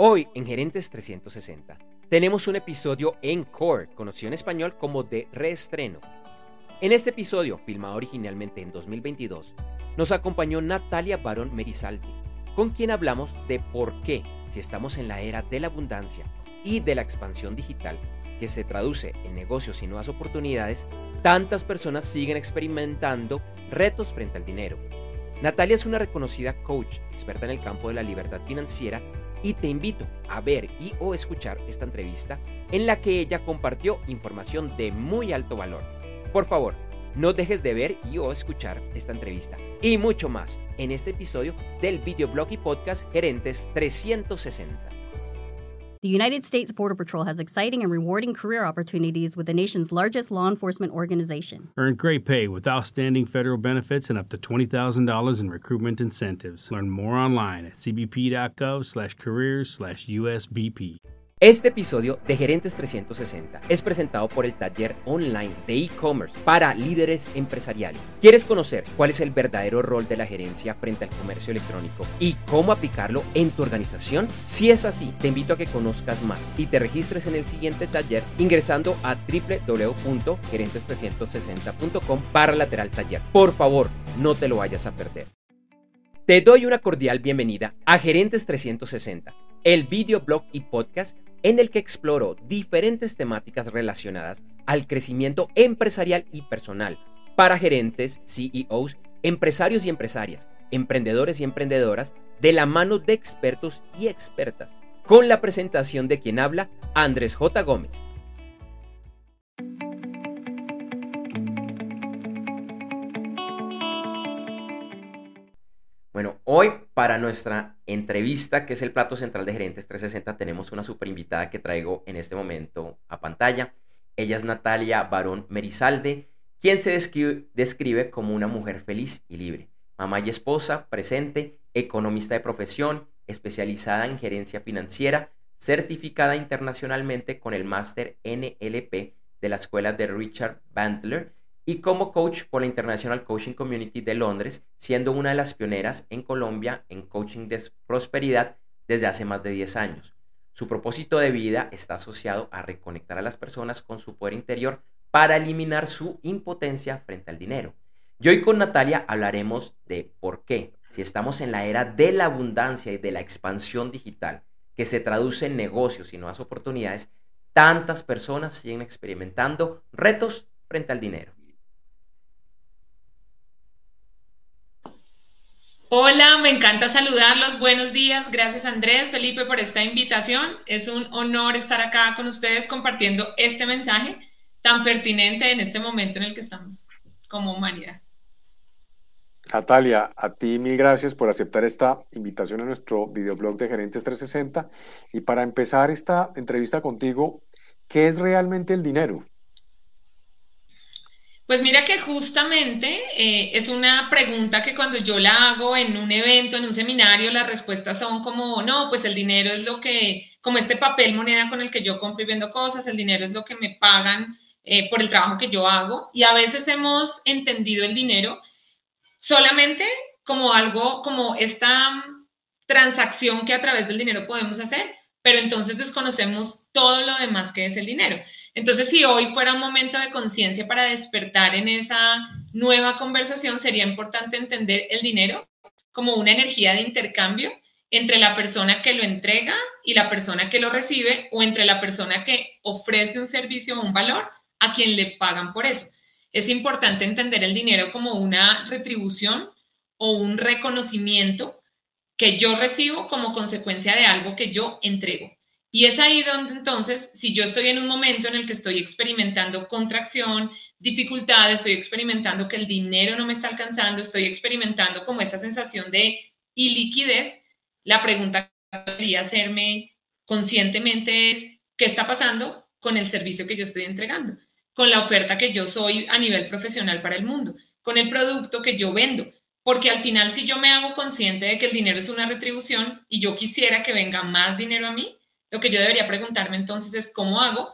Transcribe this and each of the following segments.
Hoy en Gerentes 360 tenemos un episodio en Core, conocido en español como de reestreno. En este episodio, filmado originalmente en 2022, nos acompañó Natalia Barón Merizalde, con quien hablamos de por qué, si estamos en la era de la abundancia y de la expansión digital, que se traduce en negocios y nuevas oportunidades, tantas personas siguen experimentando retos frente al dinero. Natalia es una reconocida coach, experta en el campo de la libertad financiera y te invito a ver y o escuchar esta entrevista en la que ella compartió información de muy alto valor. Por favor, no dejes de ver y o escuchar esta entrevista y mucho más en este episodio del videoblog y podcast Gerentes 360. The United States Border Patrol has exciting and rewarding career opportunities with the nation's largest law enforcement organization. Earn great pay with outstanding federal benefits and up to $20,000 in recruitment incentives. Learn more online at cbp.gov/careers/usbp. Este episodio de Gerentes 360 es presentado por el taller online de e-commerce para líderes empresariales. ¿Quieres conocer cuál es el verdadero rol de la gerencia frente al comercio electrónico y cómo aplicarlo en tu organización? Si es así, te invito a que conozcas más y te registres en el siguiente taller ingresando a www.gerentes360.com para lateral taller. Por favor, no te lo vayas a perder. Te doy una cordial bienvenida a Gerentes 360, el videoblog y podcast en el que exploro diferentes temáticas relacionadas al crecimiento empresarial y personal para gerentes, CEOs, empresarios y empresarias, emprendedores y emprendedoras, de la mano de expertos y expertas, con la presentación de quien habla, Andrés J. Gómez. Bueno, hoy para nuestra entrevista, que es el plato central de Gerentes 360, tenemos una super invitada que traigo en este momento a pantalla. Ella es Natalia Barón Merizalde, quien se describe, como una mujer feliz y libre. Mamá y esposa, presente, economista de profesión, especializada en gerencia financiera, certificada internacionalmente con el máster NLP de la escuela de Richard Bandler y como coach por la International Coaching Community de Londres, siendo una de las pioneras en Colombia en coaching de prosperidad desde hace más de 10 años. Su propósito de vida está asociado a reconectar a las personas con su poder interior para eliminar su impotencia frente al dinero. Y hoy con Natalia hablaremos de por qué, si estamos en la era de la abundancia y de la expansión digital, que se traduce en negocios y nuevas oportunidades, tantas personas siguen experimentando retos frente al dinero. Hola, me encanta saludarlos. Buenos días. Gracias Andrés, Felipe por esta invitación. Es un honor estar acá con ustedes compartiendo este mensaje tan pertinente en este momento en el que estamos como humanidad. Natalia, a ti mil gracias por aceptar esta invitación a nuestro videoblog de Gerentes 360. Y para empezar esta entrevista contigo, ¿qué es realmente el dinero? Pues mira que justamente eh, es una pregunta que cuando yo la hago en un evento, en un seminario, las respuestas son como, no, pues el dinero es lo que, como este papel moneda con el que yo compro y vendo cosas, el dinero es lo que me pagan eh, por el trabajo que yo hago. Y a veces hemos entendido el dinero solamente como algo, como esta transacción que a través del dinero podemos hacer, pero entonces desconocemos todo lo demás que es el dinero. Entonces, si hoy fuera un momento de conciencia para despertar en esa nueva conversación, sería importante entender el dinero como una energía de intercambio entre la persona que lo entrega y la persona que lo recibe o entre la persona que ofrece un servicio o un valor a quien le pagan por eso. Es importante entender el dinero como una retribución o un reconocimiento que yo recibo como consecuencia de algo que yo entrego. Y es ahí donde entonces, si yo estoy en un momento en el que estoy experimentando contracción, dificultad, estoy experimentando que el dinero no me está alcanzando, estoy experimentando como esta sensación de iliquidez, la pregunta que debería hacerme conscientemente es, ¿qué está pasando con el servicio que yo estoy entregando? Con la oferta que yo soy a nivel profesional para el mundo, con el producto que yo vendo. Porque al final, si yo me hago consciente de que el dinero es una retribución y yo quisiera que venga más dinero a mí, lo que yo debería preguntarme entonces es cómo hago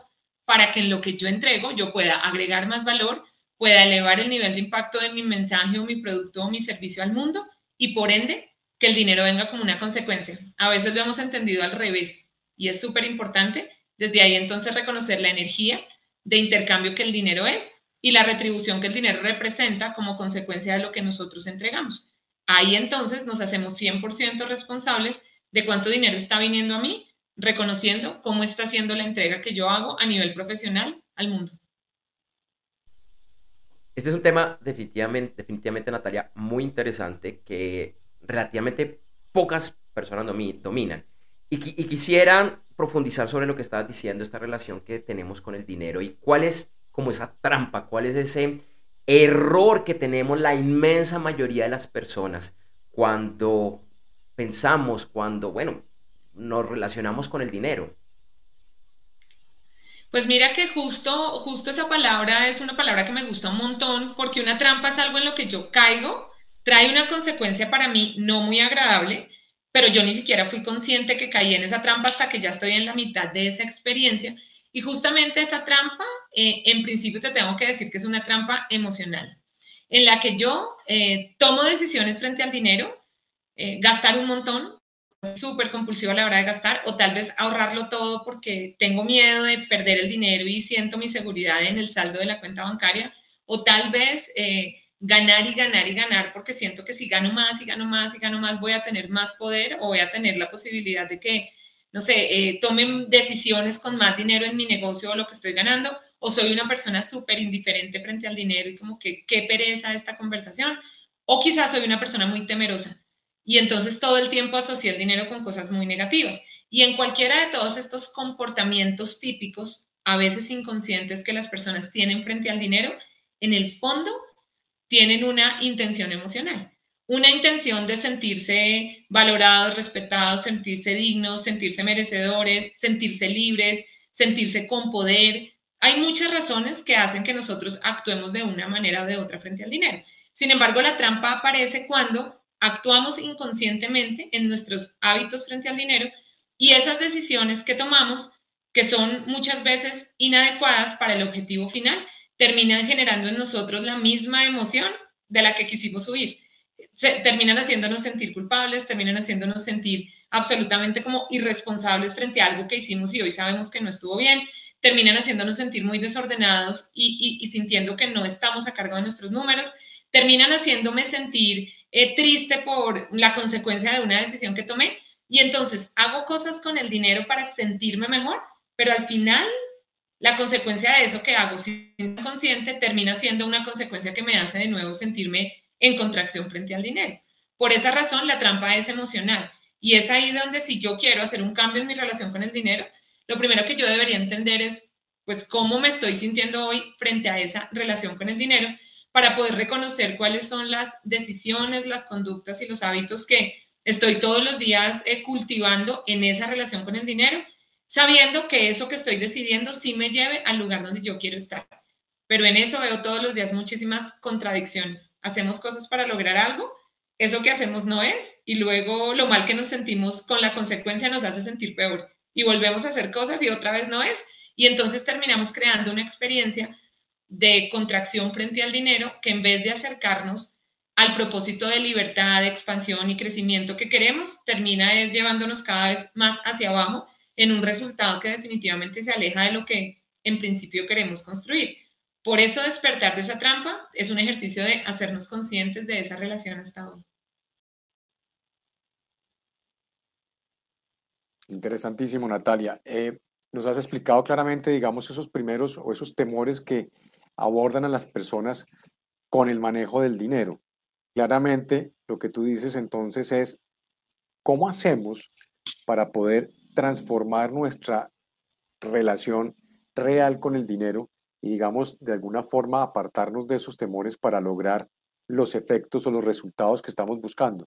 para que en lo que yo entrego yo pueda agregar más valor, pueda elevar el nivel de impacto de mi mensaje o mi producto o mi servicio al mundo y por ende que el dinero venga como una consecuencia. A veces lo hemos entendido al revés y es súper importante desde ahí entonces reconocer la energía de intercambio que el dinero es y la retribución que el dinero representa como consecuencia de lo que nosotros entregamos. Ahí entonces nos hacemos 100% responsables de cuánto dinero está viniendo a mí, reconociendo cómo está siendo la entrega que yo hago a nivel profesional al mundo. Este es un tema definitivamente, definitivamente Natalia, muy interesante que relativamente pocas personas dominan. Y, y quisieran profundizar sobre lo que estabas diciendo, esta relación que tenemos con el dinero y cuál es como esa trampa, cuál es ese error que tenemos la inmensa mayoría de las personas cuando pensamos, cuando, bueno, nos relacionamos con el dinero. Pues mira que justo, justo esa palabra es una palabra que me gusta un montón porque una trampa es algo en lo que yo caigo, trae una consecuencia para mí no muy agradable, pero yo ni siquiera fui consciente que caí en esa trampa hasta que ya estoy en la mitad de esa experiencia. Y justamente esa trampa, eh, en principio te tengo que decir que es una trampa emocional, en la que yo eh, tomo decisiones frente al dinero, eh, gastar un montón, súper compulsivo a la hora de gastar, o tal vez ahorrarlo todo porque tengo miedo de perder el dinero y siento mi seguridad en el saldo de la cuenta bancaria, o tal vez ganar y ganar y ganar porque siento que si gano más y gano más y gano más voy a tener más poder o voy a tener la posibilidad de que, no sé, eh, tomen decisiones con más dinero en mi negocio o lo que estoy ganando o soy una persona súper indiferente frente al dinero y como que qué pereza esta conversación o quizás soy una persona muy temerosa y entonces todo el tiempo asocié el dinero con cosas muy negativas. Y en cualquiera de todos estos comportamientos típicos, a veces inconscientes que las personas tienen frente al dinero, en el fondo tienen una intención emocional, una intención de sentirse valorados, respetados, sentirse dignos, sentirse merecedores, sentirse libres, sentirse con poder. Hay muchas razones que hacen que nosotros actuemos de una manera o de otra frente al dinero. Sin embargo, la trampa aparece cuando actuamos inconscientemente en nuestros hábitos frente al dinero y esas decisiones que tomamos, que son muchas veces inadecuadas para el objetivo final, terminan generando en nosotros la misma emoción de la que quisimos huir. terminan haciéndonos sentir culpables, terminan haciéndonos sentir absolutamente como irresponsables frente a algo que hicimos y hoy sabemos que no estuvo bien, terminan haciéndonos sentir muy desordenados y, sintiendo que no estamos a cargo de nuestros números, terminan haciéndome sentir eh, triste por la consecuencia de una decisión que tomé y entonces hago cosas con el dinero para sentirme mejor, pero al final la consecuencia de eso que hago sin consciente termina siendo una consecuencia que me hace de nuevo sentirme en contracción frente al dinero. Por esa razón, la trampa es emocional. Y es ahí donde si yo quiero hacer un cambio en mi relación con el dinero, lo primero que yo debería entender es, pues, cómo me estoy sintiendo hoy frente a esa relación con el dinero para poder reconocer cuáles son las decisiones, las conductas y los hábitos que estoy todos los días eh, cultivando en esa relación con el dinero sabiendo que eso que estoy decidiendo sí me lleve al lugar donde yo quiero estar. Pero en eso veo todos los días muchísimas contradicciones. Hacemos cosas para lograr algo, eso que hacemos no es, y luego lo mal que nos sentimos con la consecuencia nos hace sentir peor. Y volvemos a hacer cosas y otra vez no es, y entonces terminamos creando una experiencia de contracción frente al dinero que en vez de acercarnos al propósito de libertad, de expansión y crecimiento que queremos, termina es llevándonos cada vez más hacia abajo en un resultado que definitivamente se aleja de lo que en principio queremos construir. Por eso despertar de esa trampa es un ejercicio de hacernos conscientes de esa relación hasta hoy. Interesantísimo, Natalia. Eh, nos has explicado claramente, digamos, esos primeros o esos temores que abordan a las personas con el manejo del dinero. Claramente, lo que tú dices entonces es, ¿cómo hacemos para poder transformar nuestra relación real con el dinero y, digamos, de alguna forma apartarnos de esos temores para lograr los efectos o los resultados que estamos buscando?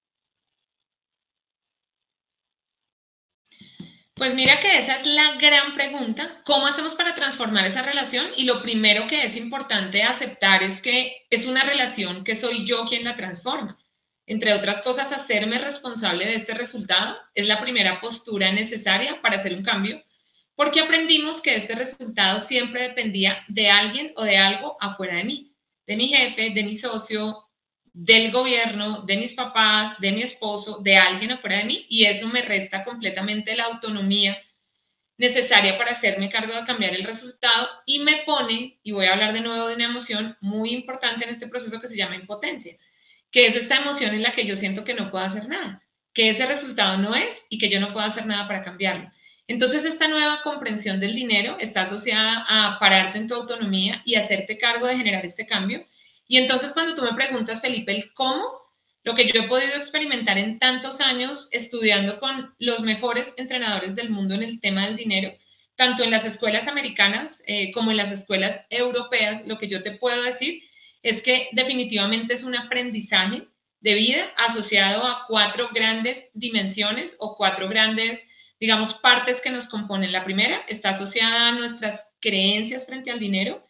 Pues mira que esa es la gran pregunta. ¿Cómo hacemos para transformar esa relación? Y lo primero que es importante aceptar es que es una relación que soy yo quien la transforma entre otras cosas, hacerme responsable de este resultado es la primera postura necesaria para hacer un cambio, porque aprendimos que este resultado siempre dependía de alguien o de algo afuera de mí, de mi jefe, de mi socio, del gobierno, de mis papás, de mi esposo, de alguien afuera de mí, y eso me resta completamente la autonomía necesaria para hacerme cargo de cambiar el resultado y me pone, y voy a hablar de nuevo de una emoción muy importante en este proceso que se llama impotencia, que es esta emoción en la que yo siento que no puedo hacer nada, que ese resultado no es y que yo no puedo hacer nada para cambiarlo. Entonces, esta nueva comprensión del dinero está asociada a pararte en tu autonomía y hacerte cargo de generar este cambio. Y entonces, cuando tú me preguntas, Felipe, el cómo, lo que yo he podido experimentar en tantos años estudiando con los mejores entrenadores del mundo en el tema del dinero, tanto en las escuelas americanas eh, como en las escuelas europeas, lo que yo te puedo decir es que definitivamente es un aprendizaje de vida asociado a cuatro grandes dimensiones o cuatro grandes, digamos, partes que nos componen. La primera está asociada a nuestras creencias frente al dinero,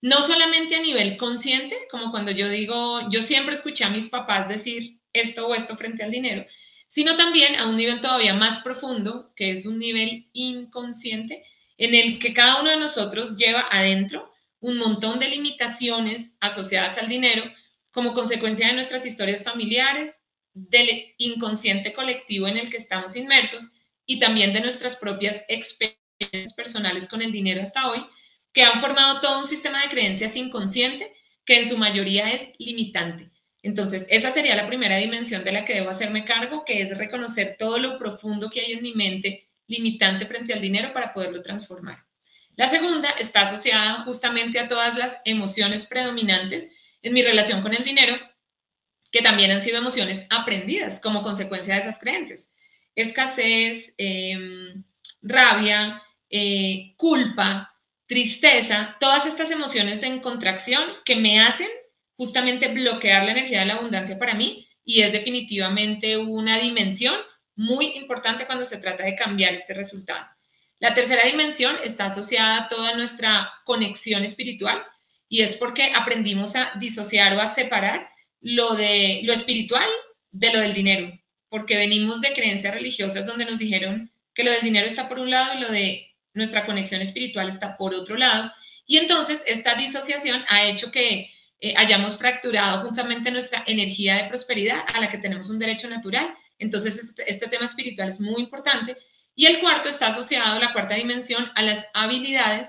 no solamente a nivel consciente, como cuando yo digo, yo siempre escuché a mis papás decir esto o esto frente al dinero, sino también a un nivel todavía más profundo, que es un nivel inconsciente, en el que cada uno de nosotros lleva adentro un montón de limitaciones asociadas al dinero como consecuencia de nuestras historias familiares, del inconsciente colectivo en el que estamos inmersos y también de nuestras propias experiencias personales con el dinero hasta hoy, que han formado todo un sistema de creencias inconsciente que en su mayoría es limitante. Entonces, esa sería la primera dimensión de la que debo hacerme cargo, que es reconocer todo lo profundo que hay en mi mente limitante frente al dinero para poderlo transformar. La segunda está asociada justamente a todas las emociones predominantes en mi relación con el dinero, que también han sido emociones aprendidas como consecuencia de esas creencias. Escasez, em, rabia, eh, culpa, tristeza, todas estas emociones en contracción que me hacen justamente bloquear la energía de la abundancia para mí y es definitivamente una dimensión muy importante cuando se trata de cambiar este resultado. La tercera dimensión está asociada a toda nuestra conexión espiritual y es porque aprendimos a disociar o a separar lo de lo espiritual de lo del dinero, porque venimos de creencias religiosas donde nos dijeron que lo del dinero está por un lado y lo de nuestra conexión espiritual está por otro lado. Y entonces esta disociación ha hecho que eh, hayamos fracturado justamente nuestra energía de prosperidad a la que tenemos un derecho natural. Entonces este, este tema espiritual es muy importante. Y el cuarto está asociado, la cuarta dimensión, a las habilidades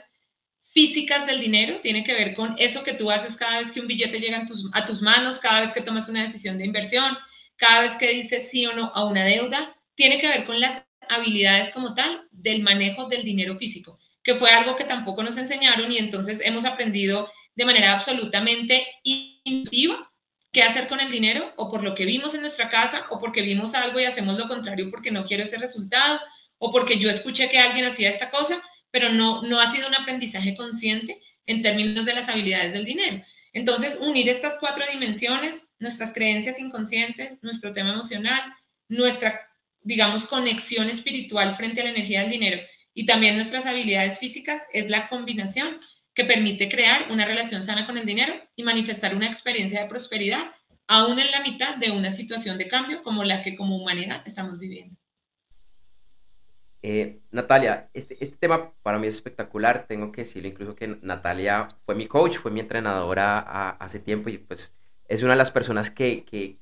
físicas del dinero, tiene que ver con eso que tú haces cada vez que un billete llega tus, a tus manos, cada vez que tomas una decisión de inversión, cada vez que dices sí o no a una deuda, tiene que ver con las habilidades como tal del manejo del dinero físico, que fue algo que tampoco nos enseñaron y entonces hemos aprendido de manera absolutamente intuitiva qué hacer con el dinero o por lo que vimos en nuestra casa o porque vimos algo y hacemos lo contrario porque no quiero ese resultado o porque yo escuché que alguien hacía esta cosa, pero no, no ha sido un aprendizaje consciente en términos de las habilidades del dinero. Entonces, unir estas cuatro dimensiones, nuestras creencias inconscientes, nuestro tema emocional, nuestra digamos, conexión espiritual frente a la energía del dinero y también nuestras habilidades físicas es la combinación que permite crear una relación sana con el dinero y manifestar una experiencia de prosperidad aún en la mitad de una situación de cambio como la que como humanidad estamos viviendo. Eh, Natalia, este, este tema para mí es espectacular. Tengo que decirle incluso que Natalia fue mi coach, fue mi entrenadora hace tiempo y pues es una de las personas que, que,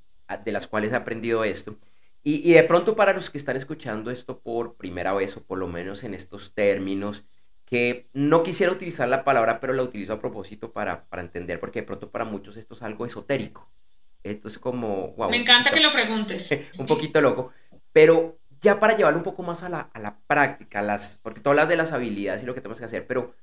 de las cuales he aprendido esto. Y, de pronto para los que están escuchando esto por primera vez o por lo menos en estos términos, que no quisiera utilizar la palabra, pero la utilizo a propósito para, para entender, porque de pronto para muchos esto es algo esotérico. Esto es como... Me encanta que lo preguntes. un poquito loco, pero ya para llevarlo un poco más a la, a la práctica, las, porque tú hablas de las habilidades y lo que tenemos que hacer, pero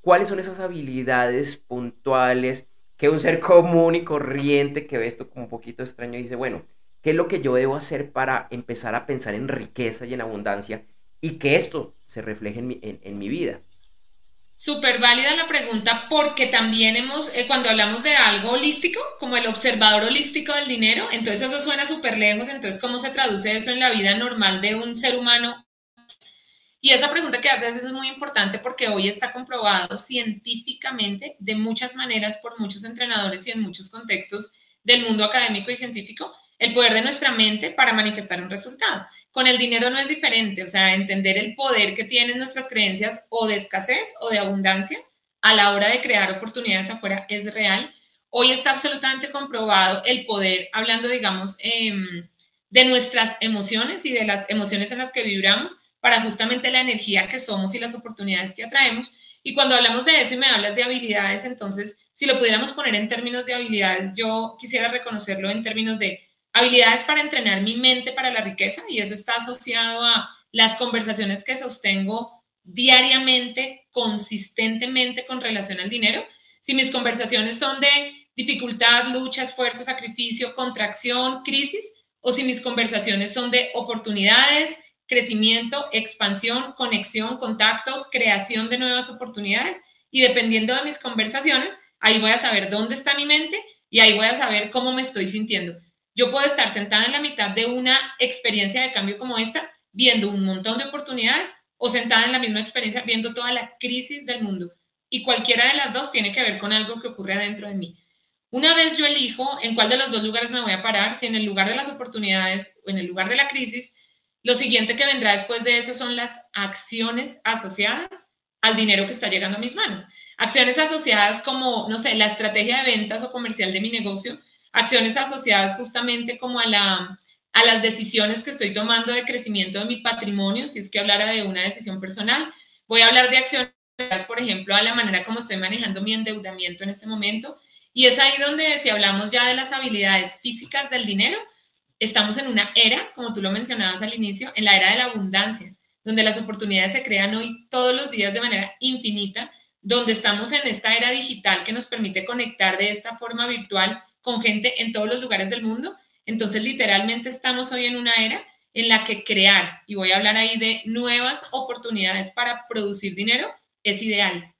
¿cuáles son esas habilidades puntuales que un ser común y corriente que ve esto como un poquito extraño dice, bueno, ¿Qué es lo que yo debo hacer para empezar a pensar en riqueza y en abundancia y que esto se refleje en mi, en, mi vida? Súper válida la pregunta porque también hemos, eh, cuando hablamos de algo holístico, como el observador holístico del dinero, entonces eso suena súper lejos, entonces ¿cómo se traduce eso en la vida normal de un ser humano? Y esa pregunta que haces es muy importante porque hoy está comprobado científicamente de muchas maneras por muchos entrenadores y en muchos contextos del mundo académico y científico el poder de nuestra mente para manifestar un resultado. Con el dinero no es diferente, o sea, entender el poder que tienen nuestras creencias o de escasez o de abundancia a la hora de crear oportunidades afuera es real. Hoy está absolutamente comprobado el poder, hablando, digamos, em, de nuestras emociones y de las emociones en las que vibramos para justamente la energía que somos y las oportunidades que atraemos. Y cuando hablamos de eso y me hablas de habilidades, entonces, si lo pudiéramos poner en términos de habilidades, yo quisiera reconocerlo en términos de habilidades para entrenar mi mente para la riqueza y eso está asociado a las conversaciones que sostengo diariamente, consistentemente con relación al dinero. Si mis conversaciones son de dificultad, lucha, esfuerzo, sacrificio, contracción, crisis, o si mis conversaciones son de oportunidades, crecimiento, expansión, conexión, contactos, creación de nuevas oportunidades. Y dependiendo de mis conversaciones, ahí voy a saber dónde está mi mente y ahí voy a saber cómo me estoy sintiendo. Yo puedo estar sentada en la mitad de una experiencia de cambio como esta, viendo un montón de oportunidades, o sentada en la misma experiencia, viendo toda la crisis del mundo. Y cualquiera de las dos tiene que ver con algo que ocurre adentro de mí. Una vez yo elijo en cuál de los dos lugares me voy a parar, si en el lugar de las oportunidades o en el lugar de la crisis, lo siguiente que vendrá después de eso son las acciones asociadas al dinero que está llegando a mis manos. Acciones asociadas como, no sé, la estrategia de ventas o comercial de mi negocio, acciones asociadas justamente como a, la, a las decisiones que estoy tomando de crecimiento de mi patrimonio, si es que hablara de una decisión personal. Voy a hablar de acciones, por ejemplo, a la manera como estoy manejando mi endeudamiento en este momento y es ahí donde si hablamos ya de las habilidades físicas del dinero, estamos en una era, como tú lo mencionabas al inicio, en la era de la abundancia, donde las oportunidades se crean hoy todos los días de manera infinita, donde estamos en esta era digital que nos permite conectar de esta forma virtual con gente en todos los lugares del mundo. Entonces, literalmente estamos hoy en una era en la que crear, y voy a hablar ahí de nuevas oportunidades para producir dinero, es ideal,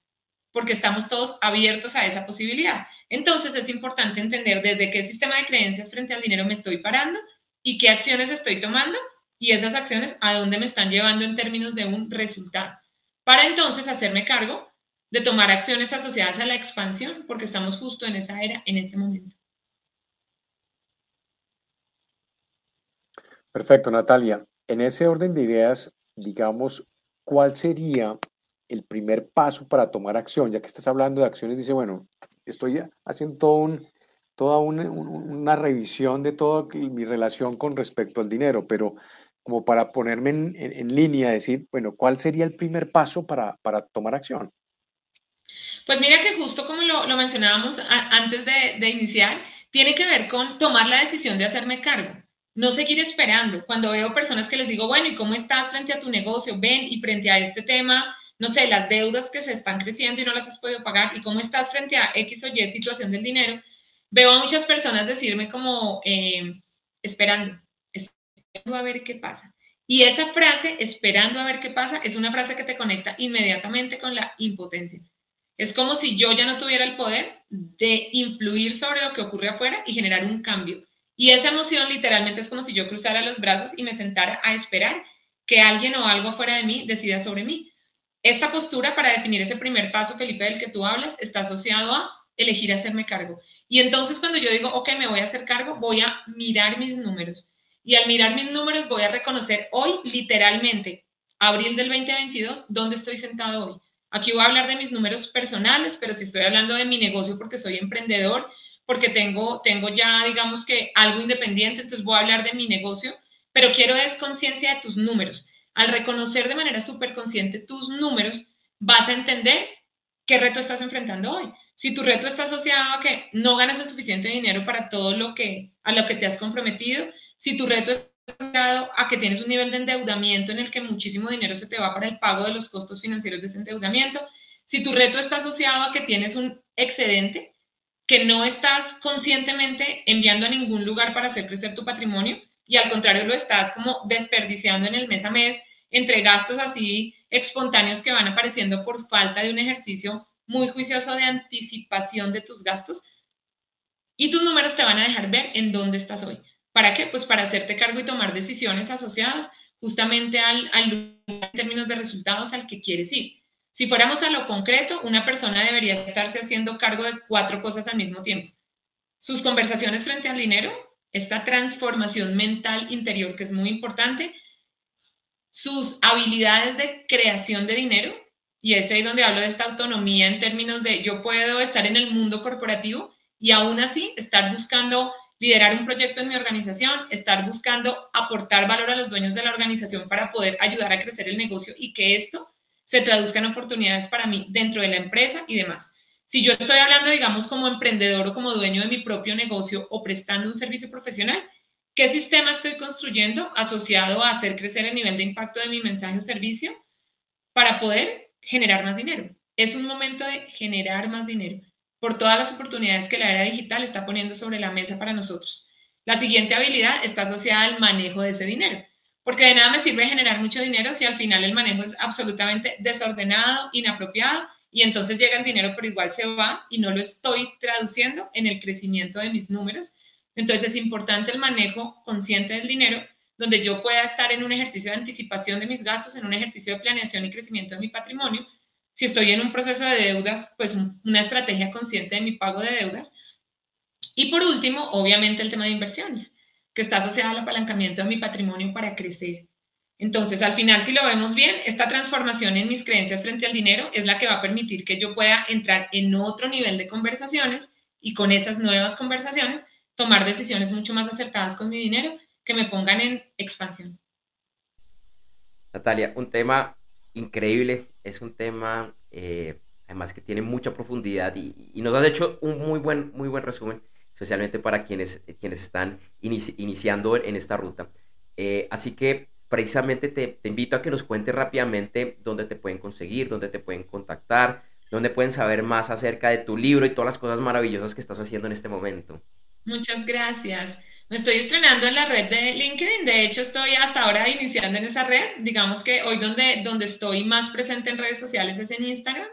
porque estamos todos abiertos a esa posibilidad. Entonces es importante entender desde qué sistema de creencias frente al dinero me estoy parando y qué acciones estoy tomando y esas acciones a dónde me están llevando en términos de un resultado. Para entonces hacerme cargo de tomar acciones asociadas a la expansión, porque estamos justo en esa era, en este momento. Perfecto, Natalia. En ese orden de ideas, digamos, ¿cuál sería el primer paso para tomar acción? Ya que estás hablando de acciones, dice, bueno, estoy haciendo un, toda una, revisión de toda mi relación con respecto al dinero, pero como para ponerme en, línea, decir, bueno, ¿cuál sería el primer paso para, tomar acción? Pues mira que justo como lo, mencionábamos antes de iniciar, tiene que ver con tomar la decisión de hacerme cargo. No seguir esperando. Cuando veo personas que les digo, bueno, ¿y cómo estás frente a tu negocio? Ven y frente a este tema, no sé, las deudas que se están creciendo y no las has podido pagar y cómo estás frente a X o Y situación del dinero, veo a muchas personas decirme como em, esperando, esperando a ver qué pasa. Y esa frase, esperando a ver qué pasa, es una frase que te conecta inmediatamente con la impotencia. Es como si yo ya no tuviera el poder de influir sobre lo que ocurre afuera y generar un cambio. Y esa emoción literalmente es como si yo cruzara los brazos y me sentara a esperar que alguien o algo fuera de mí decida sobre mí. Esta postura para definir ese primer paso, Felipe, del que tú hablas, está asociado a elegir hacerme cargo. Y entonces cuando yo digo, ok, me voy a hacer cargo, voy a mirar mis números. Y al mirar mis números voy a reconocer hoy, literalmente, abril del 2022, dónde estoy sentado hoy. Aquí voy a hablar de mis números personales, pero si estoy hablando de mi negocio porque soy emprendedor, porque tengo, tengo ya, digamos que algo independiente, entonces voy a hablar de mi negocio, pero quiero es conciencia de tus números. Al reconocer de manera súper consciente tus números, vas a entender qué reto estás enfrentando hoy. Si tu reto está asociado a que no ganas el suficiente dinero para todo lo que a lo que te has comprometido, si tu reto está asociado a que tienes un nivel de endeudamiento en el que muchísimo dinero se te va para el pago de los costos financieros de ese endeudamiento, si tu reto está asociado a que tienes un excedente que no estás conscientemente enviando a ningún lugar para hacer crecer tu patrimonio, y al contrario lo estás como desperdiciando en el mes a mes entre gastos así espontáneos que van apareciendo por falta de un ejercicio muy juicioso de anticipación de tus gastos. Y tus números te van a dejar ver en dónde estás hoy. ¿Para qué? Pues para hacerte cargo y tomar decisiones asociadas justamente al, al en términos de resultados al que quieres ir. Si fuéramos a lo concreto, una persona debería estarse haciendo cargo de cuatro cosas al mismo tiempo. Sus conversaciones frente al dinero, esta transformación mental interior que es muy importante, sus habilidades de creación de dinero, y es ahí donde hablo de esta autonomía en términos de yo puedo estar en el mundo corporativo y aún así estar buscando liderar un proyecto en mi organización, estar buscando aportar valor a los dueños de la organización para poder ayudar a crecer el negocio y que esto se traduzca en oportunidades para mí dentro de la empresa y demás. Si yo estoy hablando, digamos, como emprendedor o como dueño de mi propio negocio o prestando un servicio profesional, ¿qué sistema estoy construyendo asociado a hacer crecer el nivel de impacto de mi mensaje o servicio para poder generar más dinero? Es un momento de generar más dinero por todas las oportunidades que la era digital está poniendo sobre la mesa para nosotros. La siguiente habilidad está asociada al manejo de ese dinero, porque de nada me sirve generar mucho dinero si al final el manejo es absolutamente desordenado, inapropiado, y entonces llega el dinero pero igual se va y no lo estoy traduciendo en el crecimiento de mis números. Entonces es importante el manejo consciente del dinero, donde yo pueda estar en un ejercicio de anticipación de mis gastos, en un ejercicio de planeación y crecimiento de mi patrimonio, si estoy en un proceso de deudas, pues una estrategia consciente de mi pago de deudas. Y por último, obviamente el tema de inversiones, que está asociado al apalancamiento de mi patrimonio para crecer. Entonces, al final, si lo vemos bien, esta transformación en mis creencias frente al dinero es la que va a permitir que yo pueda entrar en otro nivel de conversaciones y con esas nuevas conversaciones tomar decisiones mucho más acertadas con mi dinero que me pongan en expansión. Natalia, un tema increíble, es un tema eh, además que tiene mucha profundidad y, nos has hecho un muy buen, muy buen resumen, especialmente para quienes, quienes están iniciando en esta ruta. Eh, así que precisamente te, invito a que nos cuentes rápidamente dónde te pueden conseguir, dónde te pueden contactar, dónde pueden saber más acerca de tu libro y todas las cosas maravillosas que estás haciendo en este momento. Muchas gracias. Me estoy estrenando en la red de LinkedIn, de hecho estoy hasta ahora iniciando en esa red. Digamos que hoy donde, donde estoy más presente en redes sociales es en Instagram,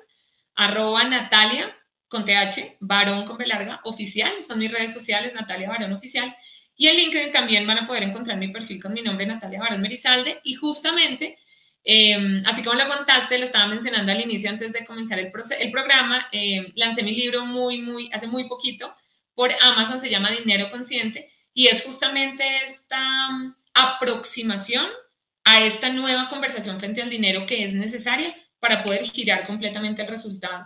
arroba Natalia con TH, varón con B oficial, son mis redes sociales, Natalia Varón Oficial. Y en LinkedIn también van a poder encontrar mi perfil con mi nombre, Natalia Varón Merizalde. Y justamente, em, así como lo contaste, lo estaba mencionando al inicio antes de comenzar el, el programa, em, lancé mi libro muy, muy, hace muy poquito por Amazon, se llama Dinero Consciente y es justamente esta mm, aproximación a esta nueva conversación frente al dinero que es necesaria para poder girar completamente el resultado.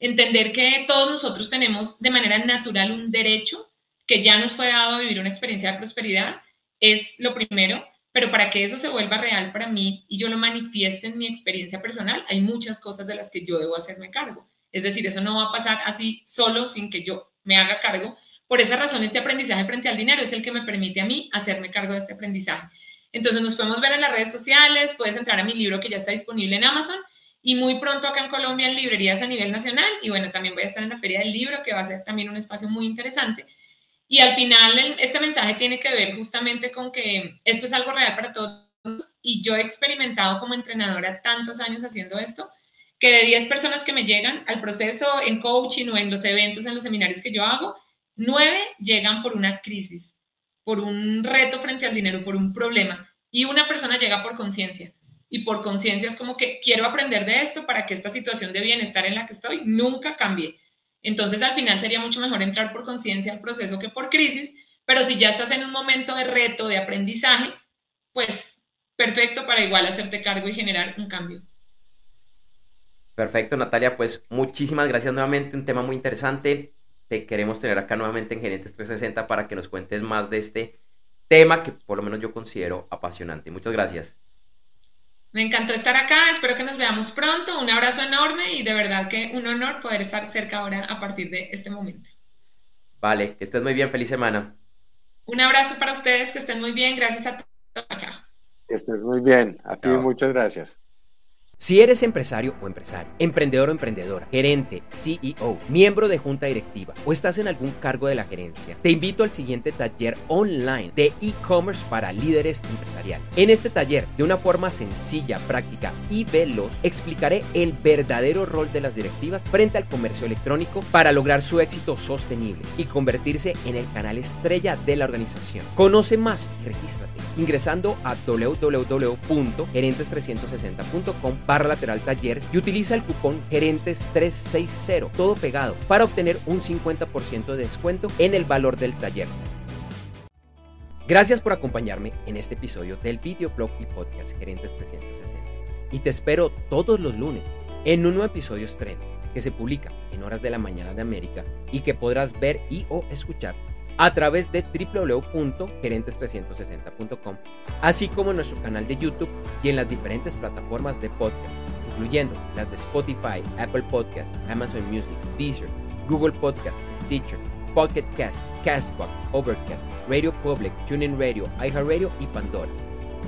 Entender que todos nosotros tenemos de manera natural un derecho que ya nos fue dado a vivir una experiencia de prosperidad es lo primero, pero para que eso se vuelva real para mí y yo lo manifieste en mi experiencia personal, hay muchas cosas de las que yo debo hacerme cargo. Es decir, eso no va a pasar así solo sin que yo me haga cargo, por esa razón, este aprendizaje frente al dinero es el que me permite a mí hacerme cargo de este aprendizaje. Entonces nos podemos ver en las redes sociales, puedes entrar a mi libro que ya está disponible en Amazon y muy pronto acá en Colombia en librerías a nivel nacional y bueno, también voy a estar en la Feria del Libro que va a ser también un espacio muy interesante. Y al final este mensaje tiene que ver justamente con que esto es algo real para todos y yo he experimentado como entrenadora tantos años haciendo esto que de 10 personas que me llegan al proceso en coaching o en los eventos, en los seminarios que yo hago, Nueve llegan por una crisis, por un reto frente al dinero, por un problema. Y una persona llega por conciencia. Y por conciencia es como que quiero aprender de esto para que esta situación de bienestar en la que estoy nunca cambie. Entonces al final sería mucho mejor entrar por conciencia al proceso que por crisis. Pero si ya estás en un momento de reto, de aprendizaje, pues perfecto para igual hacerte cargo y generar un cambio. Perfecto, Natalia, pues muchísimas gracias nuevamente, un tema muy interesante te queremos tener acá nuevamente en Gerentes 360 para que nos cuentes más de este tema que por lo menos yo considero apasionante. Muchas gracias. Me encantó estar acá, espero que nos veamos pronto, un abrazo enorme y de verdad que un honor poder estar cerca ahora a partir de este momento. Vale, que estés muy bien, feliz semana. Un abrazo para ustedes, que estén muy bien, gracias a todos. Chao. Que estés muy bien, a ti muchas gracias. Si eres empresario o empresaria, emprendedor o emprendedora, gerente, CEO, miembro de junta directiva o estás en algún cargo de la gerencia, te invito al siguiente taller online de e-commerce para líderes empresariales. En este taller, de una forma sencilla, práctica y veloz, explicaré el verdadero rol de las directivas frente al comercio electrónico para lograr su éxito sostenible y convertirse en el canal estrella de la organización. Conoce más y regístrate ingresando a www.gerentes360.com barra lateral taller y utiliza el cupón gerentes 360, todo pegado, para obtener un 50% de descuento en el valor del taller. Gracias por acompañarme en este episodio del videoblog y podcast Gerentes 360 y te espero todos los lunes en un nuevo episodio estreno que se publica en horas de la mañana de América y que podrás ver y o escuchar a través de www.gerentes360.com, así como en nuestro canal de YouTube y en las diferentes plataformas de podcast, incluyendo las de Spotify, Apple Podcast, Amazon Music, Deezer, Google Podcast, Stitcher, Pocket Cast, Castbox, Overcast, Radio Public, TuneIn Radio, iHeartRadio y Pandora.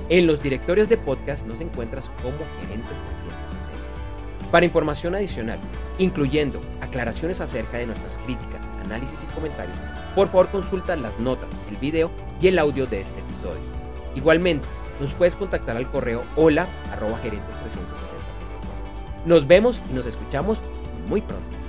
En los directorios de podcast nos encuentras como Gerentes 360. Para información adicional, incluyendo aclaraciones acerca de nuestras críticas, análisis y comentarios, por favor consulta las notas, el video y el audio de este episodio. Igualmente, nos puedes contactar al correo hola gerentes 360 Nos vemos y nos escuchamos muy pronto.